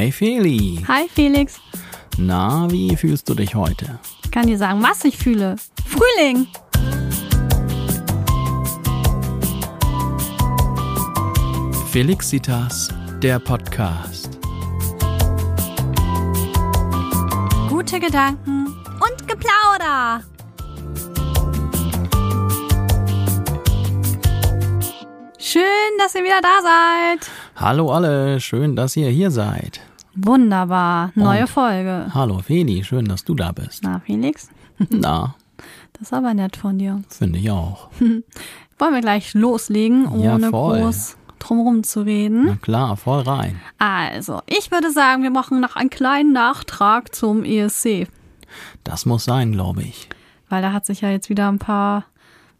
Hey Feli. Hi Felix. Na, wie fühlst du dich heute? Ich kann dir sagen, was ich fühle. Frühling. Felixitas, der Podcast. Gute Gedanken und Geplauder. Schön, dass ihr wieder da seid. Hallo alle, schön, dass ihr hier seid. Wunderbar, neue Und? Folge. Hallo Feli, schön, dass du da bist. Na, Felix, Na, das ist aber nett von dir. finde ich auch. Wollen wir gleich loslegen, Ja, ohne voll. groß drumherum zu reden? Na klar, voll rein. Also, ich würde sagen, wir machen noch einen kleinen Nachtrag zum ESC. Das muss sein, glaube ich. Weil da hat sich ja jetzt wieder ein paar,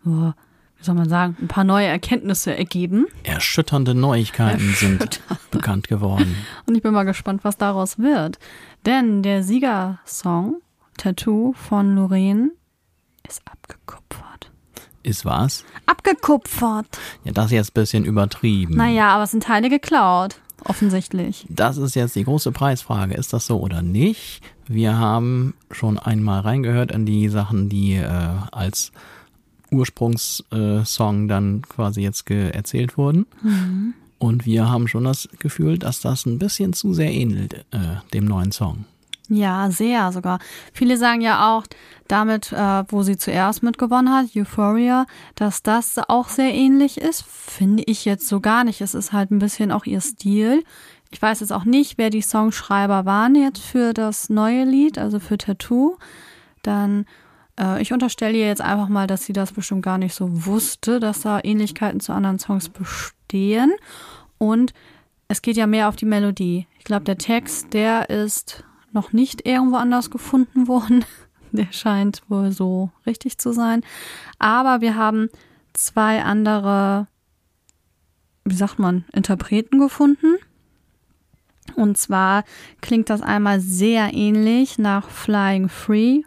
oh, wie soll man sagen, ein paar neue Erkenntnisse ergeben. Erschütternde Neuigkeiten sind bekannt geworden. Und ich bin mal gespannt, was daraus wird. Denn der Siegersong Tattoo von Lorraine ist abgekupfert. Ist was? Abgekupfert! Ja, das ist jetzt ein bisschen übertrieben. Naja, aber es sind Teile geklaut. Offensichtlich. Das ist jetzt die große Preisfrage. Ist das so oder nicht? Wir haben schon einmal reingehört in die Sachen, die äh, als Ursprungssong dann quasi jetzt erzählt wurden. Und wir haben schon das Gefühl, dass das ein bisschen zu sehr ähnelt äh, dem neuen Song. Ja, sehr sogar. Viele sagen ja auch, damit, äh, wo sie zuerst mitgewonnen hat, Euphoria, dass das auch sehr ähnlich ist. Finde ich jetzt so gar nicht. Es ist halt ein bisschen auch ihr Stil. Ich weiß jetzt auch nicht, wer die Songschreiber waren jetzt für das neue Lied, also für Tattoo. Dann, ich unterstelle ihr jetzt einfach mal, dass sie das bestimmt gar nicht so wusste, dass da Ähnlichkeiten zu anderen Songs bestehen. Und es geht ja mehr auf die Melodie. Ich glaube, der Text, der ist noch nicht irgendwo anders gefunden worden. Der scheint wohl so richtig zu sein. Aber wir haben zwei andere, wie sagt man, Interpreten gefunden. Und zwar klingt das einmal sehr ähnlich nach Flying Free.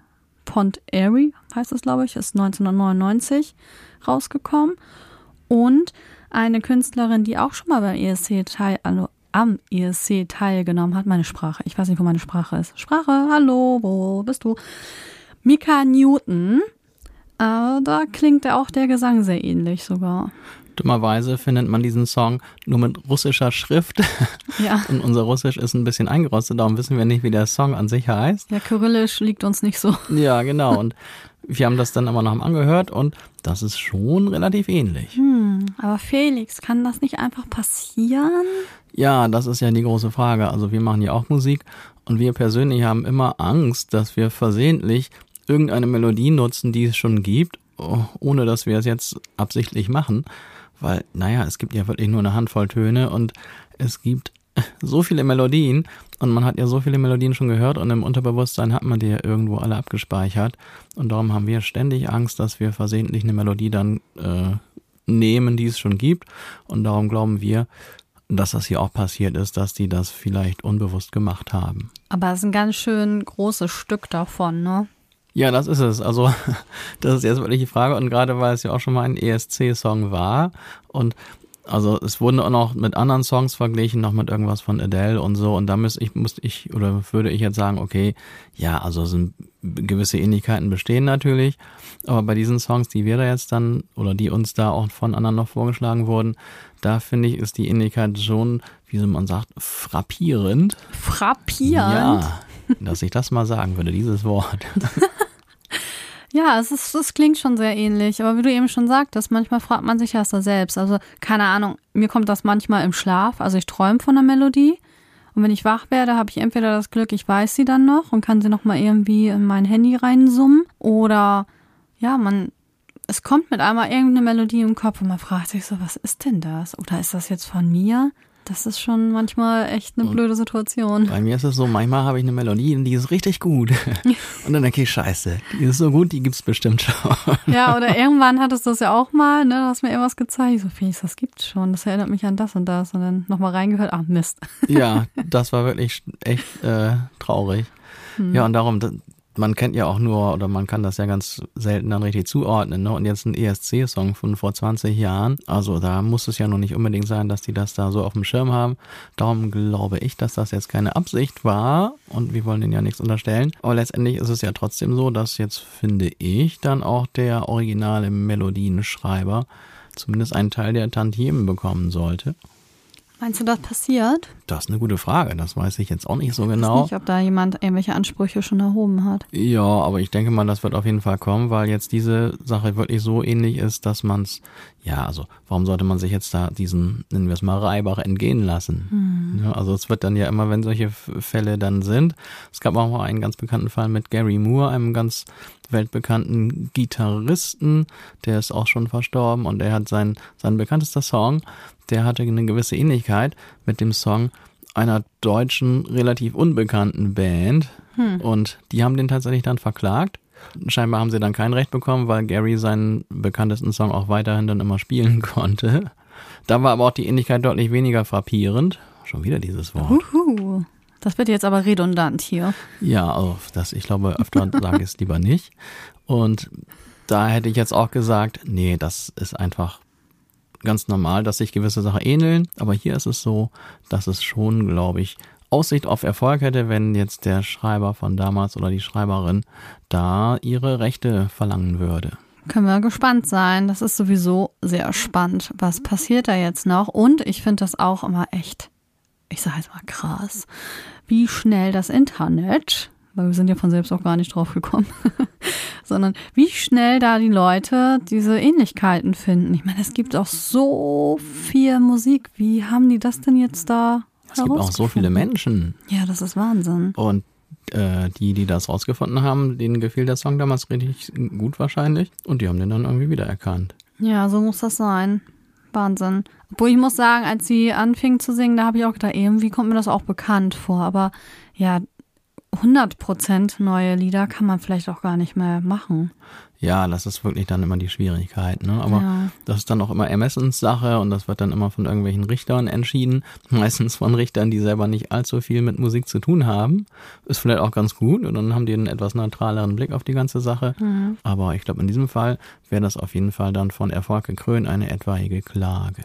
Pont Airy heißt es, glaube ich, ist 1999 rausgekommen. Und eine Künstlerin, die auch schon mal beim ESC teil, also am ESC teilgenommen hat, meine Sprache. Ich weiß nicht, wo meine Sprache ist. Sprache, hallo, wo bist du? Mika Newton. Äh, da klingt auch der Gesang sehr ähnlich sogar. Dummerweise findet man diesen Song nur mit russischer Schrift. Ja. Und unser Russisch ist ein bisschen eingerostet, darum wissen wir nicht, wie der Song an sich heißt. Ja, Kyrillisch liegt uns nicht so. Ja, genau. Und wir haben das dann aber noch mal angehört und das ist schon relativ ähnlich. Hm, aber Felix, kann das nicht einfach passieren? Ja, das ist ja die große Frage. Also wir machen ja auch Musik und wir persönlich haben immer Angst, dass wir versehentlich irgendeine Melodie nutzen, die es schon gibt, oh, ohne dass wir es jetzt absichtlich machen. Weil, naja, es gibt ja wirklich nur eine Handvoll Töne und es gibt so viele Melodien und man hat ja so viele Melodien schon gehört und im Unterbewusstsein hat man die ja irgendwo alle abgespeichert. Und darum haben wir ständig Angst, dass wir versehentlich eine Melodie dann äh, nehmen, die es schon gibt. Und darum glauben wir, dass das hier auch passiert ist, dass die das vielleicht unbewusst gemacht haben. Aber es ist ein ganz schön großes Stück davon, ne? Ja, das ist es. Also, das ist jetzt wirklich die Frage. Und gerade weil es ja auch schon mal ein ESC-Song war. Und also es wurden auch noch mit anderen Songs verglichen, noch mit irgendwas von Adele und so. Und da müsste ich, musste ich oder würde ich jetzt sagen, okay, ja, also sind gewisse Ähnlichkeiten bestehen natürlich. Aber bei diesen Songs, die wir da jetzt dann oder die uns da auch von anderen noch vorgeschlagen wurden, da finde ich, ist die Ähnlichkeit schon, wie so man sagt, frappierend. Frappierend. Ja, dass ich das mal sagen würde, dieses Wort. Ja, es, ist, es klingt schon sehr ähnlich. Aber wie du eben schon sagtest, manchmal fragt man sich das da selbst. Also, keine Ahnung, mir kommt das manchmal im Schlaf. Also, ich träume von der Melodie. Und wenn ich wach werde, habe ich entweder das Glück, ich weiß sie dann noch und kann sie nochmal irgendwie in mein Handy reinsummen. Oder, ja, man, es kommt mit einmal irgendeine Melodie im Kopf und man fragt sich so, was ist denn das? Oder ist das jetzt von mir? Das ist schon manchmal echt eine blöde Situation. Bei mir ist es so, manchmal habe ich eine Melodie und die ist richtig gut. Und dann denke ich, scheiße, die ist so gut, die gibt's bestimmt schon. Ja, oder irgendwann hattest du das ja auch mal, ne? Du hast mir irgendwas gezeigt. Ich so, Felix, das gibt's schon. Das erinnert mich an das und das. Und dann nochmal reingehört, ach Mist. Ja, das war wirklich echt äh, traurig. Ja, und darum, man kennt ja auch nur, oder man kann das ja ganz selten dann richtig zuordnen, ne? Und jetzt ein ESC-Song von vor 20 Jahren. Also da muss es ja noch nicht unbedingt sein, dass die das da so auf dem Schirm haben. Darum glaube ich, dass das jetzt keine Absicht war. Und wir wollen denen ja nichts unterstellen. Aber letztendlich ist es ja trotzdem so, dass jetzt, finde ich, dann auch der originale Melodienschreiber zumindest einen Teil der Tantiemen bekommen sollte. Meinst du, das passiert? Das ist eine gute Frage. Das weiß ich jetzt auch nicht so Ich genau. weiß nicht, ob da jemand irgendwelche Ansprüche schon erhoben hat. Ja, aber ich denke mal, das wird auf jeden Fall kommen, weil jetzt diese Sache wirklich so ähnlich ist, dass man es, ja, also warum sollte man sich jetzt da diesen, nennen wir es mal, Reibach entgehen lassen? Ja, also es wird dann ja immer, wenn solche Fälle dann sind, es gab auch mal einen ganz bekannten Fall mit Gary Moore, einem ganz weltbekannten Gitarristen, der ist auch schon verstorben und er hat sein, sein bekanntester Song, der hatte eine gewisse Ähnlichkeit mit dem Song einer deutschen, relativ unbekannten Band. Und die haben den tatsächlich dann verklagt. Scheinbar haben sie dann kein Recht bekommen, weil Gary seinen bekanntesten Song auch weiterhin dann immer spielen konnte. Da war aber auch die Ähnlichkeit deutlich weniger frappierend. Schon wieder dieses Wort. Uhu. Das wird jetzt aber redundant hier. Ja, also das, ich glaube, öfter sage ich es lieber nicht. Und da hätte ich jetzt auch gesagt, nee, das ist einfach ganz normal, dass sich gewisse Sachen ähneln. Aber hier ist es so, dass es schon, glaube ich, Aussicht auf Erfolg hätte, wenn jetzt der Schreiber von damals oder die Schreiberin da ihre Rechte verlangen würde. Können wir gespannt sein. Das ist sowieso sehr spannend. Was passiert da jetzt noch? Und ich finde das auch immer echt, ich sage jetzt mal krass, wie schnell das Internet, weil wir sind ja von selbst auch gar nicht drauf gekommen, sondern wie schnell da die Leute diese Ähnlichkeiten finden. Ich meine, es gibt auch so viel Musik. Wie haben die das denn jetzt da Es gibt auch so viele? Menschen. Ja, das ist Wahnsinn. Und äh, die, die das rausgefunden haben, denen gefiel der Song damals richtig gut wahrscheinlich. Und die haben den dann irgendwie wiedererkannt. Ja, so muss das sein. Wahnsinn. Obwohl ich muss sagen, als sie anfing zu singen, da habe ich auch gedacht, irgendwie kommt mir das auch bekannt vor. Aber ja, 100% neue Lieder kann man vielleicht auch gar nicht mehr machen. Ja, das ist wirklich dann immer die Schwierigkeit. Ne? Aber Ja. das ist dann auch immer Ermessenssache und das wird dann immer von irgendwelchen Richtern entschieden. Meistens von Richtern, die selber nicht allzu viel mit Musik zu tun haben. Ist vielleicht auch ganz gut und dann haben die einen etwas neutraleren Blick auf die ganze Sache. Aber ich glaube, in diesem Fall wäre das auf jeden Fall dann von Erfolg gekrönt eine etwaige Klage.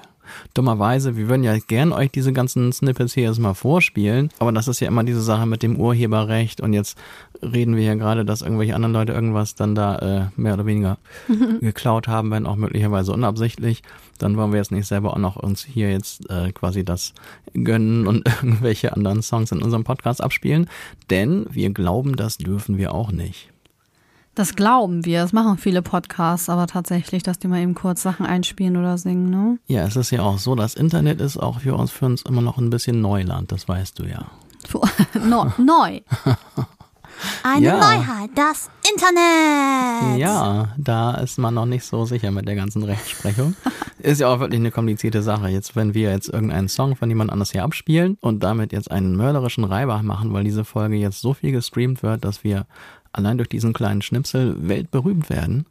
Dummerweise, wir würden ja gern euch diese ganzen Snippets hier jetzt mal vorspielen, aber das ist ja immer diese Sache mit dem Urheberrecht und jetzt reden wir ja gerade, dass irgendwelche anderen Leute irgendwas dann da äh, mehr oder weniger geklaut haben, wenn auch möglicherweise unabsichtlich. Dann wollen wir jetzt nicht selber auch noch uns hier jetzt äh, quasi das gönnen und irgendwelche anderen Songs in unserem Podcast abspielen, denn wir glauben, das dürfen wir auch nicht. Das glauben wir. Das machen viele Podcasts, aber tatsächlich, dass die mal eben kurz Sachen einspielen oder singen, ne? Ja, es ist ja auch so, das Internet ist auch für uns, für uns immer noch ein bisschen Neuland, das weißt du ja. No, neu. Eine Ja. Neuheit, das Internet. Ja, da ist man noch nicht so sicher mit der ganzen Rechtsprechung. ist ja auch wirklich eine komplizierte Sache. Jetzt, wenn wir jetzt irgendeinen Song von jemand anders hier abspielen und damit jetzt einen mörderischen Reibach machen, weil diese Folge jetzt so viel gestreamt wird, dass wir allein durch diesen kleinen Schnipsel weltberühmt werden,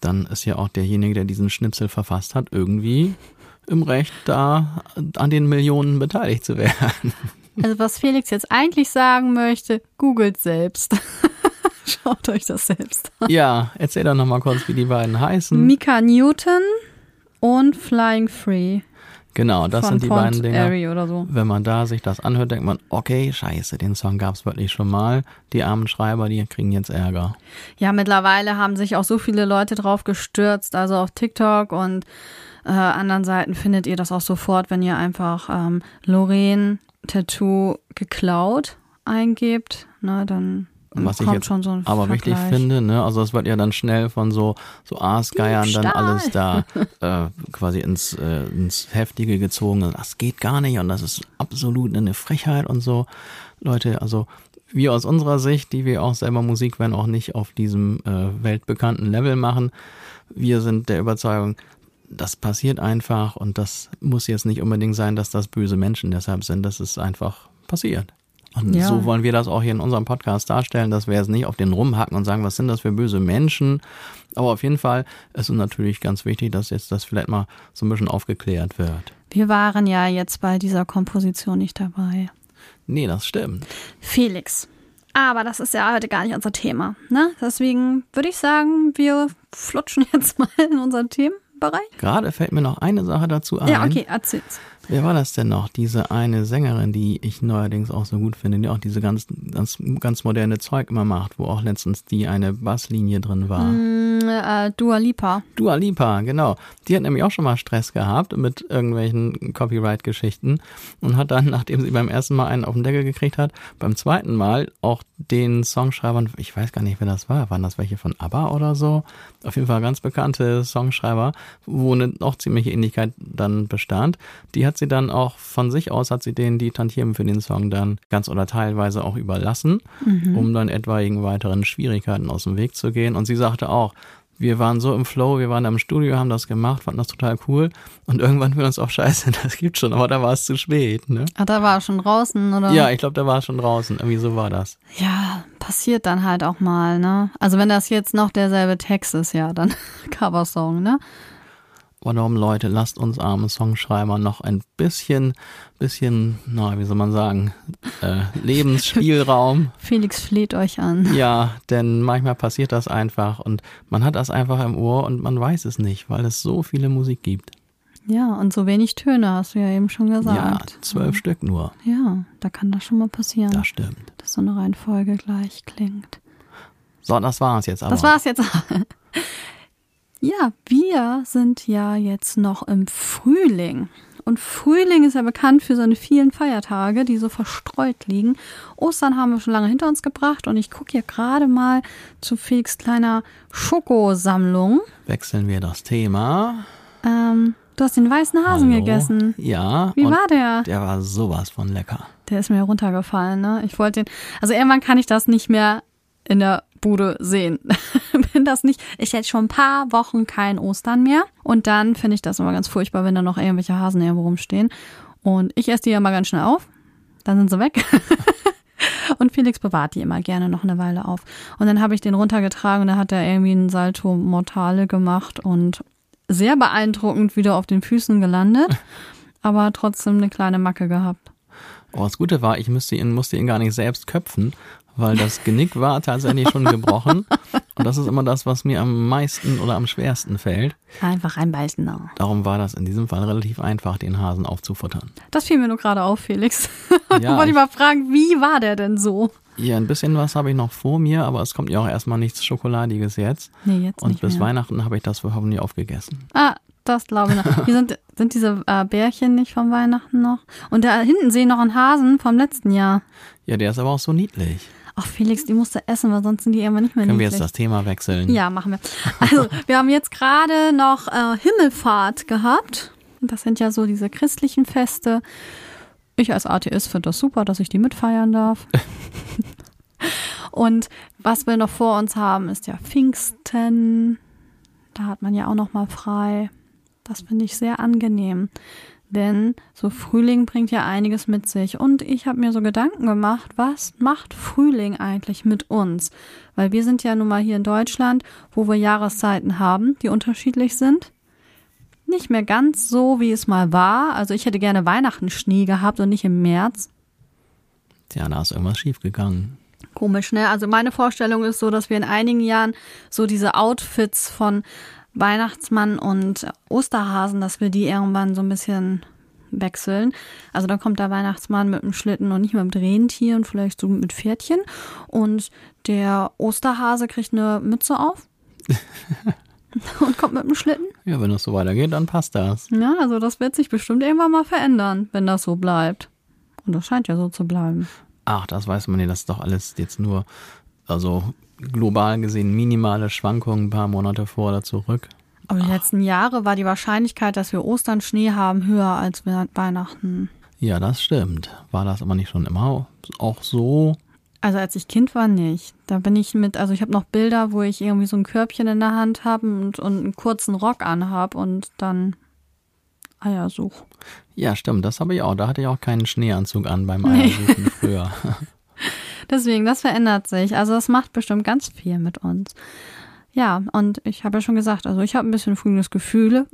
dann ist ja auch derjenige, der diesen Schnipsel verfasst hat, irgendwie im Recht, da an den Millionen beteiligt zu werden. Also was Felix jetzt eigentlich sagen möchte, googelt selbst. Schaut euch das selbst an. Ja, erzähl doch nochmal kurz, wie die beiden heißen. Mika Newton und Flying Free Genau, das sind die Pont beiden oder so. Wenn man da sich das anhört, denkt man, okay, scheiße, den Song gab's wirklich schon mal. Die armen Schreiber, die kriegen jetzt Ärger. Ja, mittlerweile haben sich auch so viele Leute drauf gestürzt, also auf TikTok und äh, anderen Seiten findet ihr das auch sofort, wenn ihr einfach ähm, Lorraine Tattoo geklaut eingebt, ne, dann Was ich jetzt schon so aber wichtig Vergleich. finde, ne, also es wird ja dann schnell von so, so Aasgeiern dann alles da äh, quasi ins, äh, ins Heftige gezogen. Das geht gar nicht und das ist absolut eine Frechheit und so. Leute, also wir aus unserer Sicht, die wir auch selber Musik werden, auch nicht auf diesem äh, weltbekannten Level machen. Wir sind der Überzeugung, das passiert einfach und das muss jetzt nicht unbedingt sein, dass das böse Menschen deshalb sind. Das ist einfach passiert. Und Ja. so wollen wir das auch hier in unserem Podcast darstellen, dass wir jetzt nicht auf den rumhacken und sagen, was sind das für böse Menschen. Aber auf jeden Fall ist es natürlich ganz wichtig, dass jetzt das vielleicht mal so ein bisschen aufgeklärt wird. Wir waren ja jetzt bei dieser Komposition nicht dabei. Nee, das stimmt. Felix, Aber das ist ja heute gar nicht unser Thema. Ne? Deswegen würde ich sagen, wir flutschen jetzt mal in unseren Themenbereich. Gerade fällt mir noch eine Sache dazu ein. Ja, okay, erzähl's. Wer war das denn noch? Diese eine Sängerin, die ich neuerdings auch so gut finde, die auch diese ganz, ganz, ganz moderne Zeug immer macht, wo auch letztens die eine Basslinie drin war. Mm, äh, Dua Lipa. Dua Lipa, genau. Die hat nämlich auch schon mal Stress gehabt mit irgendwelchen Copyright-Geschichten und hat dann, nachdem sie beim ersten Mal einen auf den Deckel gekriegt hat, beim zweiten Mal auch den Songschreibern, ich weiß gar nicht, wer das war, waren das welche von ABBA oder so? Auf jeden Fall ganz bekannte Songschreiber, wo eine noch ziemliche Ähnlichkeit dann bestand. Die hat sie dann auch von sich aus, hat sie denen die Tantiemen für den Song dann ganz oder teilweise auch überlassen, mhm. um dann etwaigen weiteren Schwierigkeiten aus dem Weg zu gehen. Und sie sagte auch, wir waren so im Flow, wir waren im Studio, haben das gemacht, fanden das total cool. Und irgendwann fiel uns auch scheiße, das gibt schon, aber da war es zu spät, ne? Ah, da war er schon draußen, oder? Ja, ich glaube, da war er schon draußen. Irgendwie so war das. Ja, passiert dann halt auch mal, ne? Also wenn das jetzt noch derselbe Text ist, ja, dann Coversong, ne? Warum, Leute, lasst uns arme Songschreiber noch ein bisschen, bisschen, na, wie soll man sagen, äh, Lebensspielraum. Felix fleht euch an. Ja, denn manchmal passiert das einfach und man hat das einfach im Ohr und man weiß es nicht, weil es so viele Musik gibt. Ja, und so wenig Töne, hast du ja eben schon gesagt. Ja, zwölf ja. Stück nur. Ja, da kann das schon mal passieren. Das stimmt. Dass so eine Reihenfolge gleich klingt. So, das war's jetzt aber. Das war's jetzt. Ja, wir sind ja jetzt noch im Frühling. Und Frühling ist ja bekannt für seine vielen Feiertage, die so verstreut liegen. Ostern haben wir schon lange hinter uns gebracht und ich gucke hier gerade mal zu Felix kleiner Schokosammlung. Wechseln wir das Thema. Ähm, du hast den weißen Hasen Hallo. gegessen. Ja. Wie war der? Der war sowas von lecker. Der ist mir runtergefallen, ne? Ich wollte den. Also irgendwann kann ich das nicht mehr in der Bude sehen. wenn das nicht, ich hätte schon ein paar Wochen kein Ostern mehr. Und dann finde ich das immer ganz furchtbar, wenn da noch irgendwelche Hasen irgendwo rumstehen. Und ich esse die ja mal ganz schnell auf. Dann sind sie weg. und Felix bewahrt die immer gerne noch eine Weile auf. Und dann habe ich den runtergetragen und da hat er irgendwie einen Salto Mortale gemacht und sehr beeindruckend wieder auf den Füßen gelandet, aber trotzdem eine kleine Macke gehabt. Oh, das Gute war, ich musste ihn, musste ihn gar nicht selbst köpfen, weil das Genick war tatsächlich schon gebrochen. Und das ist immer das, was mir am meisten oder am schwersten fällt. Einfach einbeißen. No. Darum war das in diesem Fall relativ einfach, den Hasen aufzufuttern. Das fiel mir nur gerade auf, Felix. Ja, wollte ich mal fragen, wie war der denn so? Ja, ein bisschen was habe ich noch vor mir, aber es kommt ja auch erstmal nichts Schokoladiges jetzt. Nee, jetzt Und nicht bis mehr. Weihnachten habe ich das hoffentlich aufgegessen. Ah, das glaube ich noch. Hier sind, sind diese äh, Bärchen nicht von Weihnachten noch? Und da hinten sehen noch einen Hasen vom letzten Jahr. Ja, der ist aber auch so niedlich. Ach, Felix, die musst du essen, weil sonst sind die irgendwann nicht mehr Können wir jetzt das Thema wechseln? Ja, machen wir. Also, wir haben jetzt gerade noch äh, Himmelfahrt gehabt. Und Das sind ja so diese christlichen Feste. Ich als Atheist finde das super, dass ich die mitfeiern darf. Und was wir noch vor uns haben, ist ja Pfingsten. Da hat man ja auch noch mal frei. Das finde ich sehr angenehm. Denn so Frühling bringt ja einiges mit sich. Und ich habe mir so Gedanken gemacht, was macht Frühling eigentlich mit uns? Weil wir sind ja nun mal hier in Deutschland, wo wir Jahreszeiten haben, die unterschiedlich sind. Nicht mehr ganz so, wie es mal war. Also ich hätte gerne Weihnachten Schnee gehabt und nicht im März. Tja, da ist irgendwas schiefgegangen. Komisch, ne? Also meine Vorstellung ist so, dass wir in einigen Jahren so diese Outfits von Weihnachtsmann und Osterhasen, dass wir die irgendwann so ein bisschen wechseln. Also dann kommt der Weihnachtsmann mit einem Schlitten und nicht mehr mit und vielleicht so mit Pferdchen. Und der Osterhase kriegt eine Mütze auf und kommt mit einem Schlitten. Ja, wenn das so weitergeht, dann passt das. Ja, also das wird sich bestimmt irgendwann mal verändern, wenn das so bleibt. Und das scheint ja so zu bleiben. Ach, das weiß man nicht, das ist doch alles jetzt nur, also global gesehen minimale Schwankungen, ein paar Monate vor oder zurück. Aber die letzten Jahre war die Wahrscheinlichkeit, dass wir Ostern Schnee haben, höher als wir Weihnachten. Ja, das stimmt. War das aber nicht schon immer auch so? Also als ich Kind war, nicht. Da bin ich mit, also ich habe noch Bilder, wo ich irgendwie so ein Körbchen in der Hand habe und, und einen kurzen Rock anhab und dann Eier such. Ja, stimmt, das habe ich auch. Da hatte ich auch keinen Schneeanzug an beim Eiersuchen nee. früher. Deswegen, das verändert sich. Also das macht bestimmt ganz viel mit uns. Ja, und ich habe ja schon gesagt, also ich habe ein bisschen Frühlingsgefühle,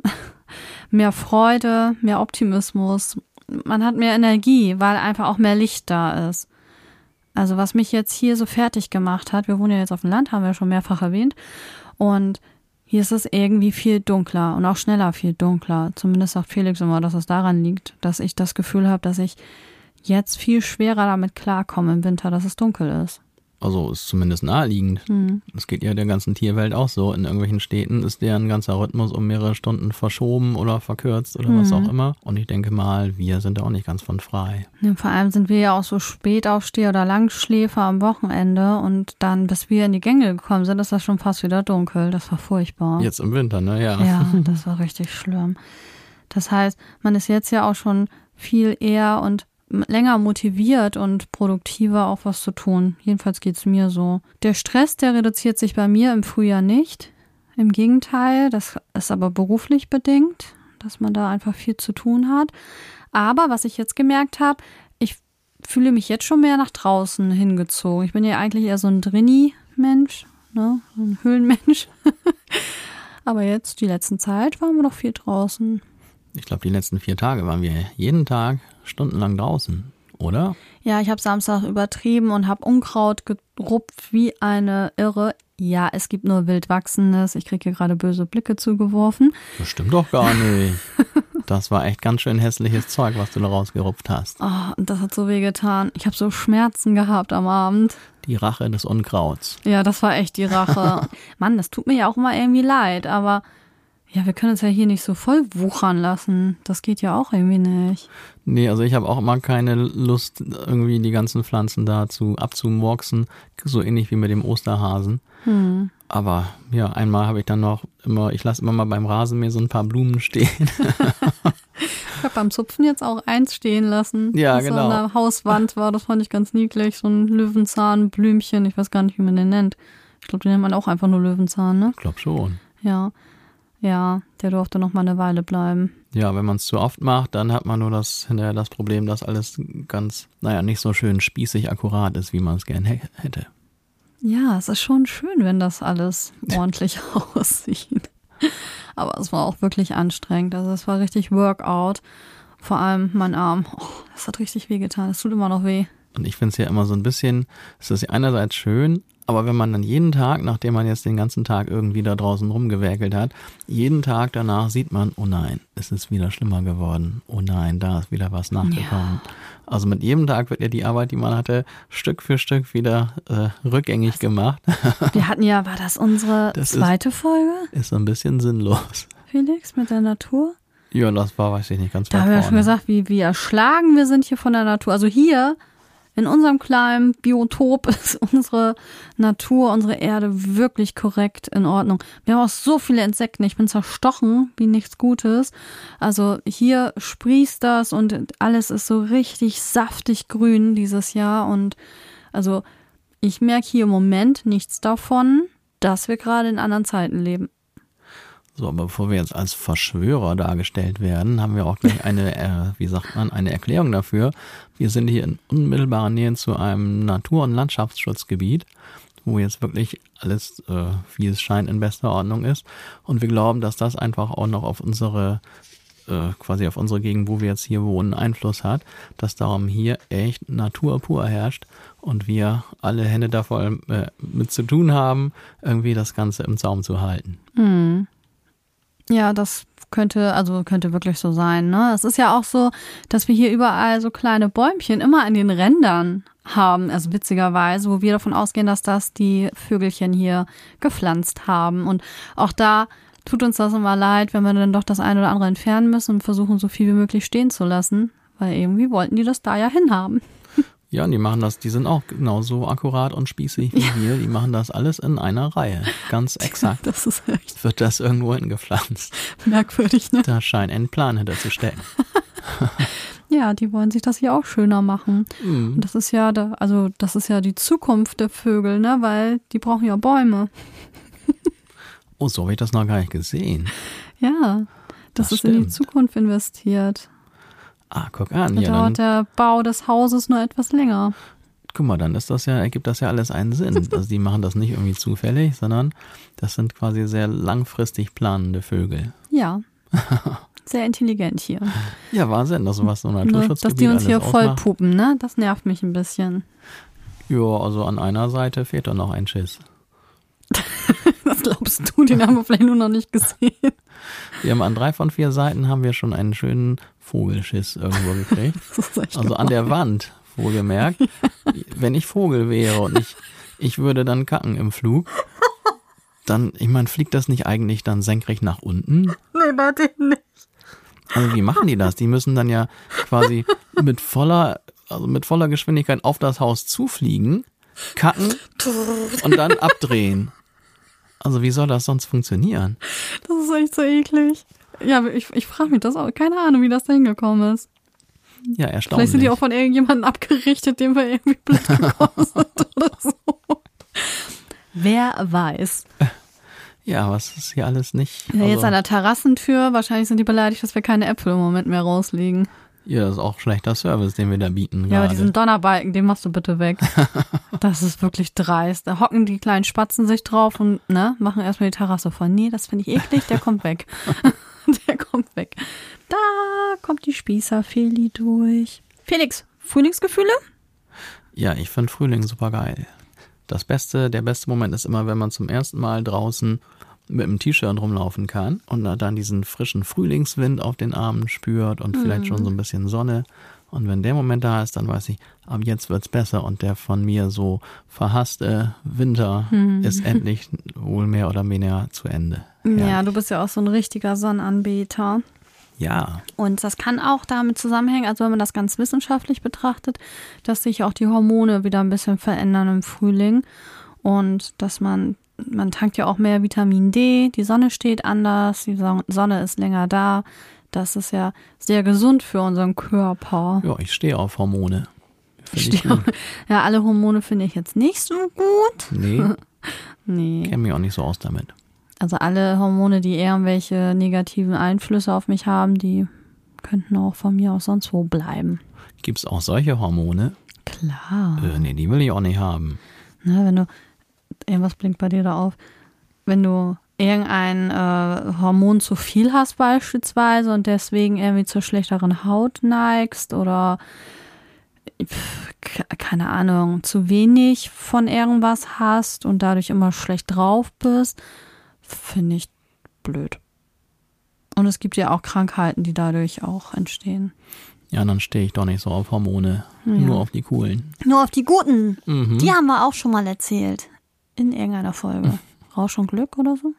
mehr Freude, mehr Optimismus. Man hat mehr Energie, weil einfach auch mehr Licht da ist. Also was mich jetzt hier so fertig gemacht hat, wir wohnen ja jetzt auf dem Land, haben wir schon mehrfach erwähnt. Und hier ist es irgendwie viel dunkler und auch schneller viel dunkler. Zumindest sagt Felix immer, dass es daran liegt, dass ich das Gefühl habe, dass ich jetzt viel schwerer damit klarkomme im Winter, dass es dunkel ist. Also ist zumindest naheliegend. Hm. Das geht ja der ganzen Tierwelt auch so. In irgendwelchen Städten ist deren ganzer Rhythmus um mehrere Stunden verschoben oder verkürzt oder was Mhm. auch immer. Und ich denke mal, wir sind da auch nicht ganz von frei. Ja, vor allem sind wir ja auch so Spätaufsteher oder Langschläfer am Wochenende und dann, bis wir in die Gänge gekommen sind, ist das schon fast wieder dunkel. Das war furchtbar. Jetzt im Winter, ne? Ja. Ja, das war richtig schlimm. Das heißt, man ist jetzt ja auch schon viel eher und länger motiviert und produktiver auch was zu tun. Jedenfalls geht's mir so. Der Stress, der reduziert sich bei mir im Frühjahr nicht. Im Gegenteil, das ist aber beruflich bedingt, dass man da einfach viel zu tun hat. Aber was ich jetzt gemerkt habe, ich fühle mich jetzt schon mehr nach draußen hingezogen. Ich bin ja eigentlich eher so ein Drini-Mensch, ne? so ein Höhlenmensch. Aber jetzt, die letzten Zeit, waren wir doch viel draußen. Ich glaube, die letzten vier Tage waren wir jeden Tag stundenlang draußen, oder? Ja, ich habe Samstag übertrieben und habe Unkraut gerupft wie eine Irre. Ja, es gibt nur Wildwachsendes. Ich kriege hier gerade böse Blicke zugeworfen. Das stimmt doch gar nicht. Das war echt ganz schön hässliches Zeug, was du da rausgerupft hast. Oh, und das hat so weh getan. Ich habe so Schmerzen gehabt am Abend. Die Rache des Unkrauts. Ja, das war echt die Rache. Mann, das tut mir ja auch immer irgendwie leid, aber ja, wir können uns ja hier nicht so voll wuchern lassen. Das geht ja auch irgendwie nicht. Nee, also ich habe auch immer keine Lust, irgendwie die ganzen Pflanzen da zu abzumurksen. So ähnlich wie mit dem Osterhasen. Hm. Aber ja, einmal habe ich dann noch immer, ich lasse immer mal beim Rasenmäher so ein paar Blumen stehen. Ich habe beim Zupfen jetzt auch eins stehen lassen. Ja, das genau. So an der Hauswand war, das fand ich ganz niedlich. So ein Löwenzahn, Blümchen, ich weiß gar nicht, wie man den nennt. Ich glaube, den nennt man auch einfach nur Löwenzahn, ne? Ich glaube schon. Ja. Ja, der durfte noch mal eine Weile bleiben. Ja, wenn man es zu oft macht, dann hat man nur das hinterher das Problem, dass alles ganz, naja, nicht so schön spießig akkurat ist, wie man es gern hä- hätte. Ja, es ist schon schön, wenn das alles ordentlich aussieht. Aber es war auch wirklich anstrengend. Also es war richtig Workout. Vor allem mein Arm. Oh, das hat richtig weh getan. Es tut immer noch weh. Und ich finde es ja immer so ein bisschen, es ist einerseits schön, aber wenn man dann jeden Tag, nachdem man jetzt den ganzen Tag irgendwie da draußen rumgewerkelt hat, jeden Tag danach sieht man, oh nein, es ist wieder schlimmer geworden. Oh nein, da ist wieder was nachgekommen. Also mit jedem Tag wird ja die Arbeit, die man hatte, Stück für Stück wieder äh, rückgängig gemacht. Wir hatten ja, war das unsere Das ist- zweite Folge, ist so ein bisschen sinnlos. Felix, mit der Natur? Ja, das war, weiß ich nicht, ganz Da haben wir ja schon gesagt, wie, wie erschlagen wir sind hier von der Natur. Also hier in unserem kleinen Biotop ist unsere Natur, unsere Erde wirklich korrekt in Ordnung. Wir haben auch so viele Insekten. Ich bin zerstochen wie nichts Gutes. Also hier sprießt das und alles ist so richtig saftig grün dieses Jahr. Und also ich merke hier im Moment nichts davon, dass wir gerade in anderen Zeiten leben. So, aber bevor wir jetzt als Verschwörer dargestellt werden, haben wir auch gleich eine, äh, wie sagt man, eine Erklärung dafür. Wir sind hier in unmittelbarer Nähe zu einem Natur- und Landschaftsschutzgebiet, wo jetzt wirklich alles, äh, wie es scheint, in bester Ordnung ist. Und wir glauben, dass das einfach auch noch auf unsere, äh, quasi auf unsere Gegend, wo wir jetzt hier wohnen, Einfluss hat, dass darum hier echt Natur pur herrscht und wir alle Hände da äh, mit zu tun haben, irgendwie das Ganze im Zaum zu halten. Hm. Ja, das könnte, also könnte wirklich so sein, ne? Es ist ja auch so, dass wir hier überall so kleine Bäumchen immer an den Rändern haben, also witzigerweise, wo wir davon ausgehen, dass das die Vögelchen hier gepflanzt haben. Und auch da tut uns das immer leid, wenn wir dann doch das eine oder andere entfernen müssen und versuchen, so viel wie möglich stehen zu lassen, weil irgendwie wollten die das da ja hinhaben. Ja, und die machen das, die sind auch genauso akkurat und spießig wie wir. Die machen das alles in einer Reihe. Ganz exakt. Das ist echt Wird das irgendwo hingepflanzt. merkwürdig, ne? Da scheint ein Plan hinter zu stecken. Ja, die wollen sich das hier auch schöner machen. Mhm. Und das ist ja, da, also das ist ja die Zukunft der Vögel, ne? Weil die brauchen ja Bäume. Oh, so habe ich das noch gar nicht gesehen. Ja, das, Das ist in die stimmt. Zukunft investiert. Ah, guck an. Da Ja, dauert der Bau des Hauses nur etwas länger. guck mal, dann ist das ja, ergibt das ja alles einen Sinn. Also die machen das nicht irgendwie zufällig, sondern das sind quasi sehr langfristig planende Vögel. Ja. Sehr intelligent hier. Ja, Wahnsinn, das was so ein? Naturschutzgebiet Dass die uns hier voll pupen, ne? Das nervt mich ein bisschen. Ja, also an einer Seite fehlt doch noch ein Schiss. Was glaubst du? Den haben wir vielleicht nur noch nicht gesehen. Wir haben an drei von vier Seiten haben wir schon einen schönen Vogelschiss irgendwo gekriegt. Also an der Wand, wohlgemerkt. Wenn ich Vogel wäre und ich, ich würde dann kacken im Flug, dann, ich meine, fliegt das nicht eigentlich dann senkrecht nach unten? Nee, denen nicht. Also wie machen die das? Die müssen dann ja quasi mit voller, also mit voller Geschwindigkeit auf das Haus zufliegen, kacken und dann abdrehen. Also wie soll das sonst funktionieren? Das ist echt so eklig. Ja, ich, ich frage mich das auch. Keine Ahnung, wie das da hingekommen ist. Ja, Vielleicht erstaunlich. sind die auch von irgendjemandem abgerichtet, dem wir irgendwie blöd gekommen sind oder so. Wer weiß. ja, was ist hier alles nicht? Ja, jetzt also, an der Terrassentür. Wahrscheinlich sind die beleidigt, dass wir keine Äpfel im Moment mehr rauslegen. Ja, das ist auch schlechter Service, den wir da bieten Ja, aber diesen Donnerbalken, den machst du bitte weg. Das ist wirklich dreist. Da hocken die kleinen Spatzen sich drauf und ne, machen erstmal die Terrasse voll. Nee, das finde ich eklig, der kommt weg. der kommt weg. Da kommt die Spießerfeli durch. Felix, Frühlingsgefühle? Ja, ich finde Frühling super geil. Das Beste, der beste Moment ist immer, wenn man zum ersten Mal draußen mit einem T-Shirt rumlaufen kann und dann diesen frischen Frühlingswind auf den Armen spürt und vielleicht schon so ein bisschen Sonne. Und wenn der Moment da ist, dann weiß ich, ab jetzt wird's besser und der von mir so verhasste Winter ist endlich wohl mehr oder weniger zu Ende. Ja. du bist ja auch so ein richtiger Sonnenanbeter. Ja, Und das kann auch damit zusammenhängen, also wenn man das ganz wissenschaftlich betrachtet, dass sich auch die Hormone wieder ein bisschen verändern im Frühling und dass man, man tankt ja auch mehr Vitamin D, die Sonne steht anders, die Son- Sonne ist länger da. Das ist ja sehr gesund für unseren Körper. ja, ich stehe auf Hormone. Finde ich gut. Ja, alle Hormone finde ich jetzt nicht so gut. Nee, Nee. kenne mich auch nicht so aus damit. Also alle Hormone, die irgendwelche negativen Einflüsse auf mich haben, die könnten auch von mir aus sonst wo bleiben. Gibt's auch solche Hormone? Klar. Äh, nee, die will ich auch nicht haben. Ne, wenn du, irgendwas blinkt bei dir da auf, wenn du irgendein äh, Hormon zu viel hast beispielsweise und deswegen irgendwie zur schlechteren Haut neigst oder keine Ahnung, zu wenig von irgendwas hast und dadurch immer schlecht drauf bist, finde ich blöd. Und es gibt ja auch Krankheiten, die dadurch auch entstehen. Ja, dann stehe ich doch nicht so auf Hormone. Nur auf die coolen. Nur auf die guten. Mhm. Die haben wir auch schon mal erzählt. In irgendeiner Folge. Rausch und Glück oder so?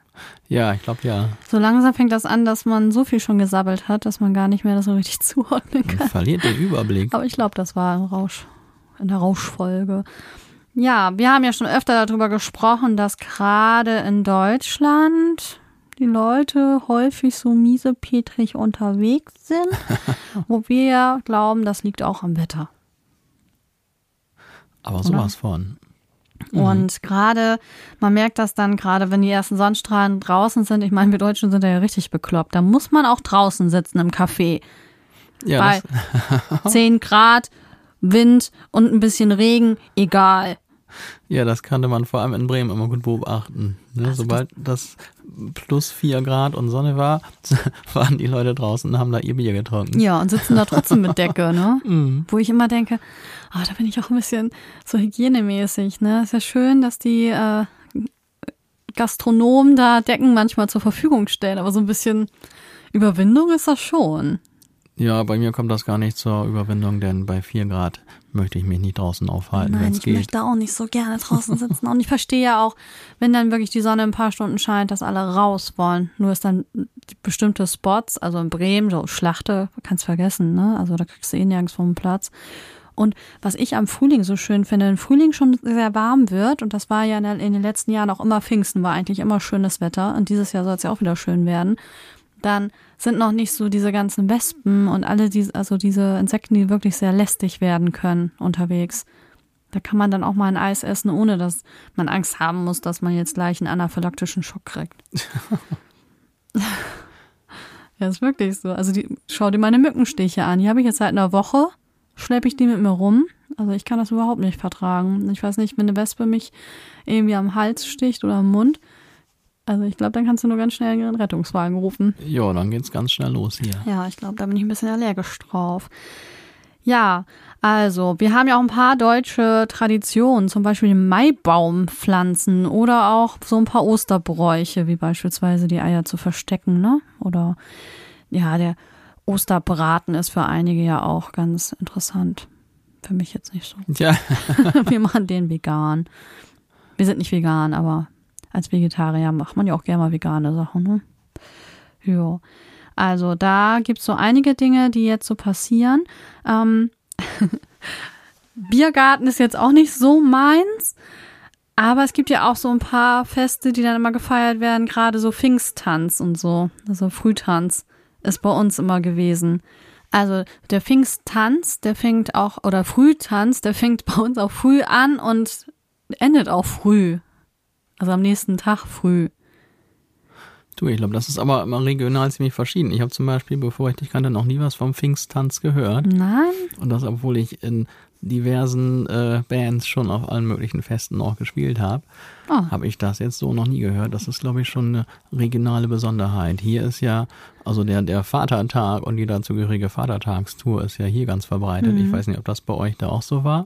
Ja, ich glaube ja. So langsam fängt das an, dass man so viel schon gesabbelt hat, dass man gar nicht mehr das so richtig zuordnen kann. Verliert den Überblick. Aber ich glaube, das war im Rausch, in der Rauschfolge. Ja, wir haben ja schon öfter darüber gesprochen, dass gerade in Deutschland die Leute häufig so miesepetrig unterwegs sind, wo wir glauben, das liegt auch am Wetter. Aber sowas von. Und gerade, man merkt das dann gerade, wenn die ersten Sonnenstrahlen draußen sind. Ich meine, wir Deutschen sind ja richtig bekloppt. Da muss man auch draußen sitzen im Café. Ja, bei das, 10 Grad, Wind und ein bisschen Regen, egal. Ja, das kannte man vor allem in Bremen immer gut beobachten. Ne? Sobald das plus vier Grad und Sonne war, waren die Leute draußen und haben da ihr Bier getrunken. Ja, und sitzen da trotzdem mit Decke, ne? Mhm. Wo ich immer denke, ah, da bin ich auch ein bisschen so hygienemäßig, ne? Ist ja schön, dass die äh, Gastronomen da Decken manchmal zur Verfügung stellen, aber so ein bisschen Überwindung ist das schon. Ja, bei mir kommt das gar nicht zur Überwindung, denn bei vier Grad möchte ich mich nicht draußen aufhalten, Nein, ich geht. möchte auch nicht so gerne draußen sitzen. Und ich verstehe ja auch, wenn dann wirklich die Sonne ein paar Stunden scheint, dass alle raus wollen. Nur ist dann bestimmte Spots, also in Bremen, so Schlachte, kannst vergessen, ne? Also da kriegst du eh nirgends vom Platz. Und was ich am Frühling so schön finde, wenn Frühling schon sehr warm wird, und das war ja in den letzten Jahren auch immer Pfingsten, war eigentlich immer schönes Wetter, und dieses Jahr soll es ja auch wieder schön werden, dann sind noch nicht so diese ganzen Wespen und alle diese, also diese Insekten, die wirklich sehr lästig werden können unterwegs. Da kann man dann auch mal ein Eis essen, ohne dass man Angst haben muss, dass man jetzt gleich einen anaphylaktischen Schock kriegt. ja, ist wirklich so. Also die, schau dir meine Mückenstiche an. Die habe ich jetzt seit einer Woche, schleppe ich die mit mir rum. Also ich kann das überhaupt nicht vertragen. Ich weiß nicht, wenn eine Wespe mich irgendwie am Hals sticht oder am Mund. Also ich glaube, dann kannst du nur ganz schnell einen Rettungswagen rufen. Ja, dann geht's ganz schnell los hier. Ja, ich glaube, da bin ich ein bisschen allergisch drauf. Ja, also wir haben ja auch ein paar deutsche Traditionen, zum Beispiel den Maibaumpflanzen oder auch so ein paar Osterbräuche, wie beispielsweise die Eier zu verstecken, ne? Oder ja, der Osterbraten ist für einige ja auch ganz interessant. Für mich jetzt nicht so. Ja, Wir machen den vegan. Wir sind nicht vegan, aber als Vegetarier macht man ja auch gerne mal vegane Sachen, ne? Ja. Also da gibt's so einige Dinge, die jetzt so passieren. Ähm, Biergarten ist jetzt auch nicht so meins. Aber es gibt ja auch so ein paar Feste, die dann immer gefeiert werden, gerade so Pfingsttanz und so. Also Frühtanz ist bei uns immer gewesen. Also der Pfingsttanz, der fängt auch, oder Frühtanz, der fängt bei uns auch früh an und endet auch früh. Also am nächsten Tag früh. du, ich glaube, das ist aber immer regional ziemlich verschieden. Ich habe zum Beispiel, bevor ich dich kannte, noch nie was vom Pfingsttanz gehört. Nein? Und das, obwohl ich in diversen äh, Bands schon auf allen möglichen Festen auch gespielt habe, Oh. habe ich das jetzt so noch nie gehört. Das ist, glaube ich, schon eine regionale Besonderheit. Hier ist ja, also der, der Vatertag und die dazugehörige Vatertagstour ist ja hier ganz verbreitet. Ich weiß nicht, ob das bei euch da auch so war.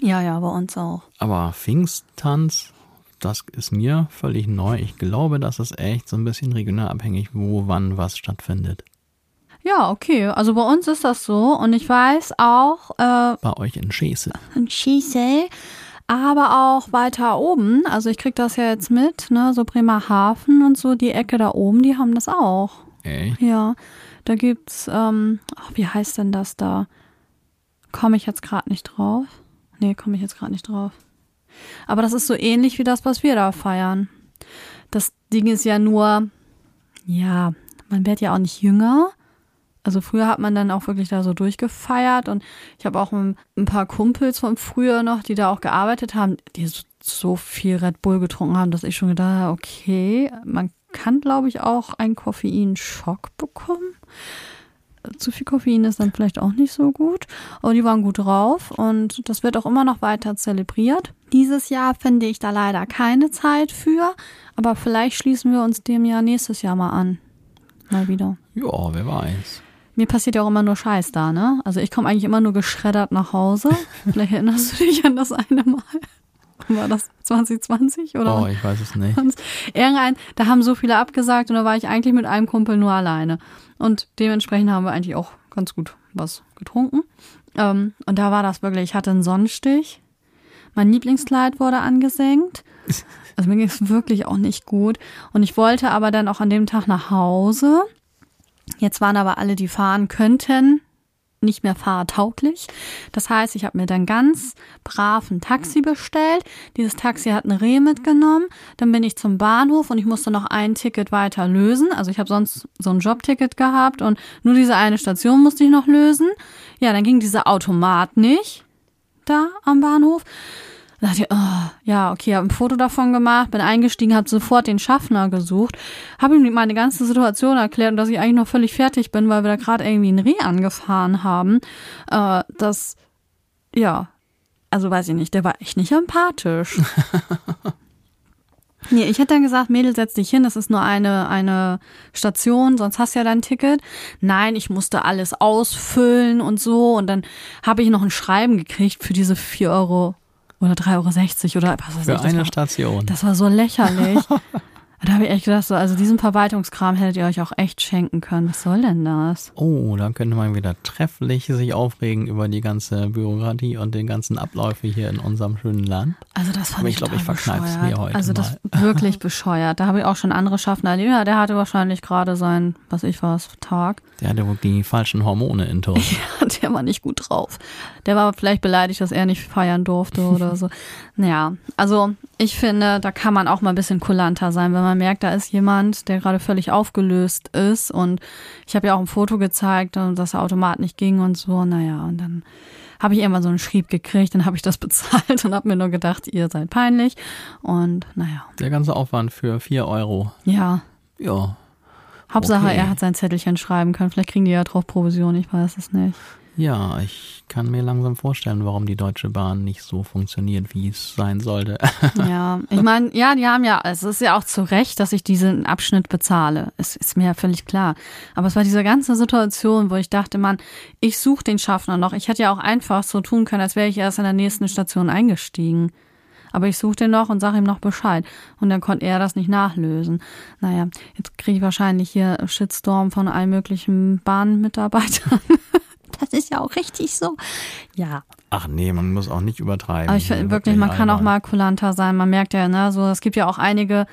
Ja, ja, bei uns auch. Aber Pfingsttanz, das ist mir völlig neu. Ich glaube, das ist echt so ein bisschen regional abhängig, wo, wann, was stattfindet. Ja, okay. Also bei uns ist das so. Und ich weiß auch, äh, Bei euch in Schese. in Schießel, aber auch weiter oben. Also ich krieg das ja jetzt mit, ne? So Bremerhaven und so, die Ecke da oben, die haben das auch. Echt? Ja, da gibt's, ähm, ach, wie heißt denn das da? Komme ich jetzt gerade nicht drauf? Nee, komme ich jetzt gerade nicht drauf. Aber das ist so ähnlich wie das, was wir da feiern. Das Ding ist ja nur, ja, man wird ja auch nicht jünger. Also früher hat man dann auch wirklich da so durchgefeiert und ich habe auch ein, paar Kumpels von früher noch, die da auch gearbeitet haben, die so, so viel Red Bull getrunken haben, dass ich schon gedacht habe, okay, man kann glaube ich auch einen Koffeinschock bekommen. Zu viel Koffein ist dann vielleicht auch nicht so gut. Aber die waren gut drauf und das wird auch immer noch weiter zelebriert. Dieses Jahr finde ich da leider keine Zeit für, aber vielleicht schließen wir uns dem ja nächstes Jahr mal an. Mal wieder. Ja, wer weiß. Mir passiert ja auch immer nur Scheiß da, ne? Also ich komme eigentlich immer nur geschreddert nach Hause. Vielleicht erinnerst du dich an das eine Mal. War das 2020 oder? Oh, ich weiß es nicht. irgendein, da haben so viele abgesagt und da war ich eigentlich mit einem Kumpel nur alleine. Und dementsprechend haben wir eigentlich auch ganz gut was getrunken. Ähm, und da war das wirklich, ich hatte einen Sonnenstich. Mein Lieblingskleid wurde angesenkt. Also mir ging es wirklich auch nicht gut. Und ich wollte aber dann auch an dem Tag nach Hause. Jetzt waren aber alle, die fahren könnten, nicht mehr fahrtauglich. Das heißt, ich habe mir dann ganz brav ein Taxi bestellt. Dieses Taxi hat eine Reh mitgenommen. Dann bin ich zum Bahnhof und ich musste noch ein Ticket weiter lösen. Also ich habe sonst so ein Jobticket gehabt und nur diese eine Station musste ich noch lösen. Ja, dann ging dieser Automat nicht da am Bahnhof. Da dachte ich, oh, ja, okay, habe ein Foto davon gemacht, bin eingestiegen, habe sofort den Schaffner gesucht, habe ihm meine ganze Situation erklärt und dass ich eigentlich noch völlig fertig bin, weil wir da gerade irgendwie ein Reh angefahren haben. Äh, das, ja, also weiß ich nicht, der war echt nicht empathisch. Nee, ich hätte dann gesagt, Mädel, setz dich hin, das ist nur eine, eine Station, sonst hast du ja dein Ticket. Nein, ich musste alles ausfüllen und so. Und dann habe ich noch ein Schreiben gekriegt für diese 4 Euro oder 3,60 Euro oder was weiß Für ich. Eine war, Station. das war so lächerlich. da habe ich echt gedacht, so, also diesen Verwaltungskram hättet ihr euch auch echt schenken können. Was soll denn das? Oh, da könnte man wieder trefflich sich aufregen über die ganze Bürokratie und den ganzen Abläufe hier in unserem schönen Land. Also das fand Aber ich, ich glaube, ich verkneif's bescheuert. mir heute Also das wirklich bescheuert. Da habe ich auch schon andere Schaffner erlebt. Ja, der hatte wahrscheinlich gerade seinen, was ich was, Tag. Der hatte wohl die falschen Hormone intus. Der war nicht gut drauf. Der war vielleicht beleidigt, dass er nicht feiern durfte oder so. Naja, also ich finde, da kann man auch mal ein bisschen kulanter sein, wenn man merkt, da ist jemand, der gerade völlig aufgelöst ist. Und ich habe ja auch ein Foto gezeigt, dass der Automat nicht ging und so. Naja, und dann habe ich irgendwann so einen Schrieb gekriegt, dann habe ich das bezahlt und habe mir nur gedacht, ihr seid peinlich. Und naja, Der ganze Aufwand für vier Euro. ja. Ja. Hauptsache, Okay. er hat sein Zettelchen schreiben können. Vielleicht kriegen die ja drauf Provision, ich weiß es nicht. Ja, ich kann mir langsam vorstellen, warum die Deutsche Bahn nicht so funktioniert, wie es sein sollte. Ja, ich meine, ja, die haben ja, es ist ja auch zu Recht, dass ich diesen Abschnitt bezahle. Es ist mir ja völlig klar. Aber es war diese ganze Situation, wo ich dachte, man, ich suche den Schaffner noch. Ich hätte ja auch einfach so tun können, als wäre ich erst in der nächsten Station eingestiegen. Aber ich suche den noch und sage ihm noch Bescheid. Und dann konnte er das nicht nachlösen. Naja, jetzt kriege ich wahrscheinlich hier Shitstorm von allen möglichen Bahnmitarbeitern. Das ist ja auch richtig so. Ja, Ach nee, man muss auch nicht übertreiben. aber ich finde wirklich, man kann auch mal kulanter sein. Man merkt ja, ne, so, es gibt ja auch einige,